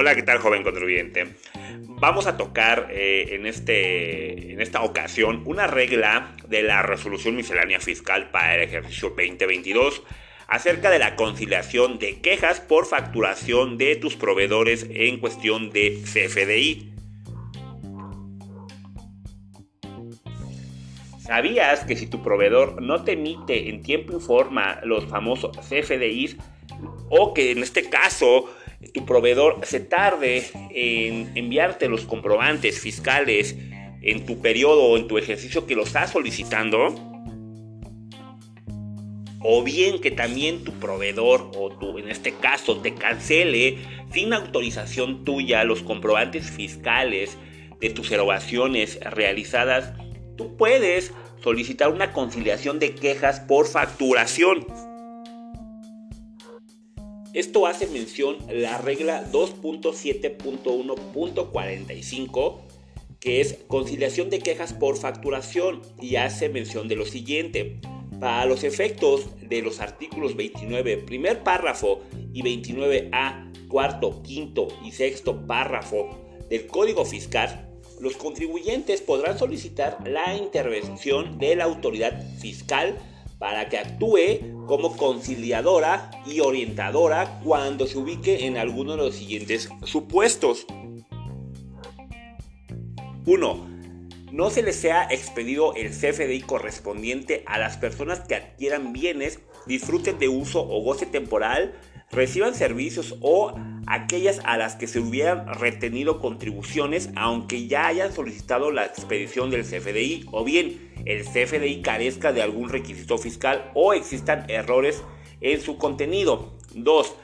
Hola, ¿qué tal joven contribuyente? Vamos a tocar eh, en, este, en esta ocasión una regla de la resolución miscelánea fiscal para el ejercicio 2022 acerca de la conciliación de quejas por facturación de tus proveedores en cuestión de CFDI. ¿Sabías que si tu proveedor no te emite en tiempo y forma los famosos CFDIs o que en este caso tu proveedor se tarde en enviarte los comprobantes fiscales en tu periodo o en tu ejercicio que lo estás solicitando, o bien que también tu proveedor o tu, en este caso, te cancele sin autorización tuya los comprobantes fiscales de tus erogaciones realizadas, tú puedes solicitar una conciliación de quejas por facturación. Esto hace mención la regla 2.7.1.45 que es conciliación de quejas por facturación y hace mención de lo siguiente. Para los efectos de los artículos 29, primer párrafo y 29A, cuarto, quinto y sexto párrafo del Código Fiscal, los contribuyentes podrán solicitar la intervención de la autoridad fiscal para que actúe como conciliadora y orientadora cuando se ubique en alguno de los siguientes supuestos. 1. No se les sea expedido el CFDI correspondiente a las personas que adquieran bienes, disfruten de uso o goce temporal, reciban servicios o aquellas a las que se hubieran retenido contribuciones aunque ya hayan solicitado la expedición del CFDI o bien el CFDI carezca de algún requisito fiscal o existan errores en su contenido. 2.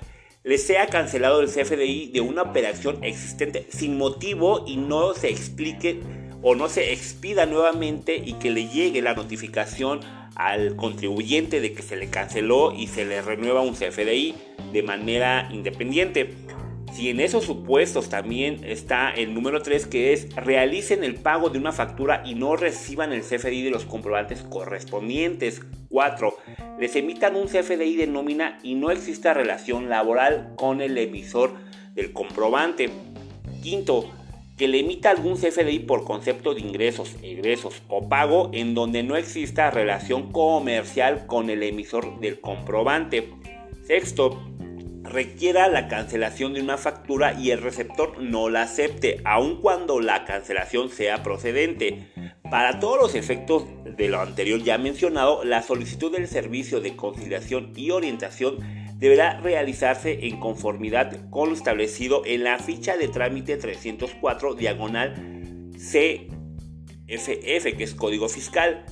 Le sea cancelado el CFDI de una operación existente sin motivo y no se explique o no se expida nuevamente y que le llegue la notificación al contribuyente de que se le canceló y se le renueva un CFDI de manera independiente. Si en esos supuestos también está el número 3 que es realicen el pago de una factura y no reciban el CFDI de los comprobantes correspondientes. 4. Les emitan un CFDI de nómina y no exista relación laboral con el emisor del comprobante. Quinto, que le emita algún CFDI por concepto de ingresos, egresos o pago en donde no exista relación comercial con el emisor del comprobante. Sexto, requiera la cancelación de una factura y el receptor no la acepte, aun cuando la cancelación sea procedente. Para todos los efectos de lo anterior ya mencionado, la solicitud del servicio de conciliación y orientación deberá realizarse en conformidad con lo establecido en la ficha de trámite 304 diagonal CFF, que es código fiscal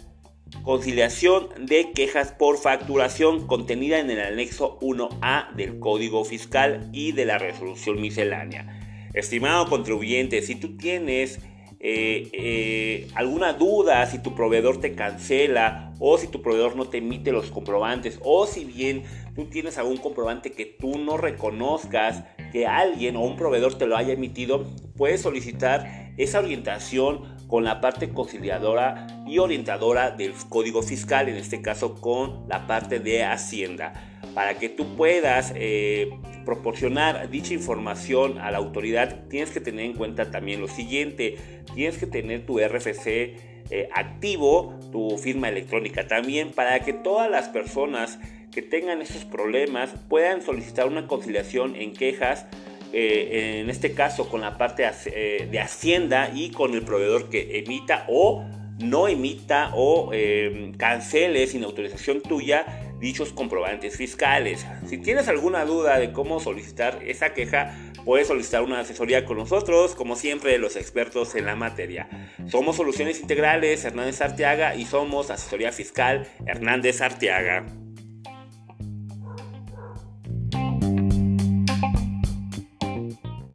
Conciliación de quejas por facturación contenida en el anexo 1A del Código Fiscal y de la resolución miscelánea. Estimado contribuyente, si tú tienes eh, eh, alguna duda, si tu proveedor te cancela o si tu proveedor no te emite los comprobantes o si bien tú tienes algún comprobante que tú no reconozcas que alguien o un proveedor te lo haya emitido, puedes solicitar esa orientación con la parte conciliadora y orientadora del código fiscal, en este caso con la parte de Hacienda, para que tú puedas eh, proporcionar dicha información a la autoridad, tienes que tener en cuenta también lo siguiente, tienes que tener tu RFC eh, activo, tu firma electrónica también, para que todas las personas que tengan esos problemas puedan solicitar una conciliación en quejas eh, en este caso con la parte eh, de Hacienda y con el proveedor que emita o no emita o cancele sin autorización tuya dichos comprobantes fiscales. Si tienes alguna duda de cómo solicitar esa queja, puedes solicitar una asesoría con nosotros, como siempre los expertos en la materia. Somos Soluciones Integrales Hernández Arteaga y somos Asesoría Fiscal Hernández Arteaga.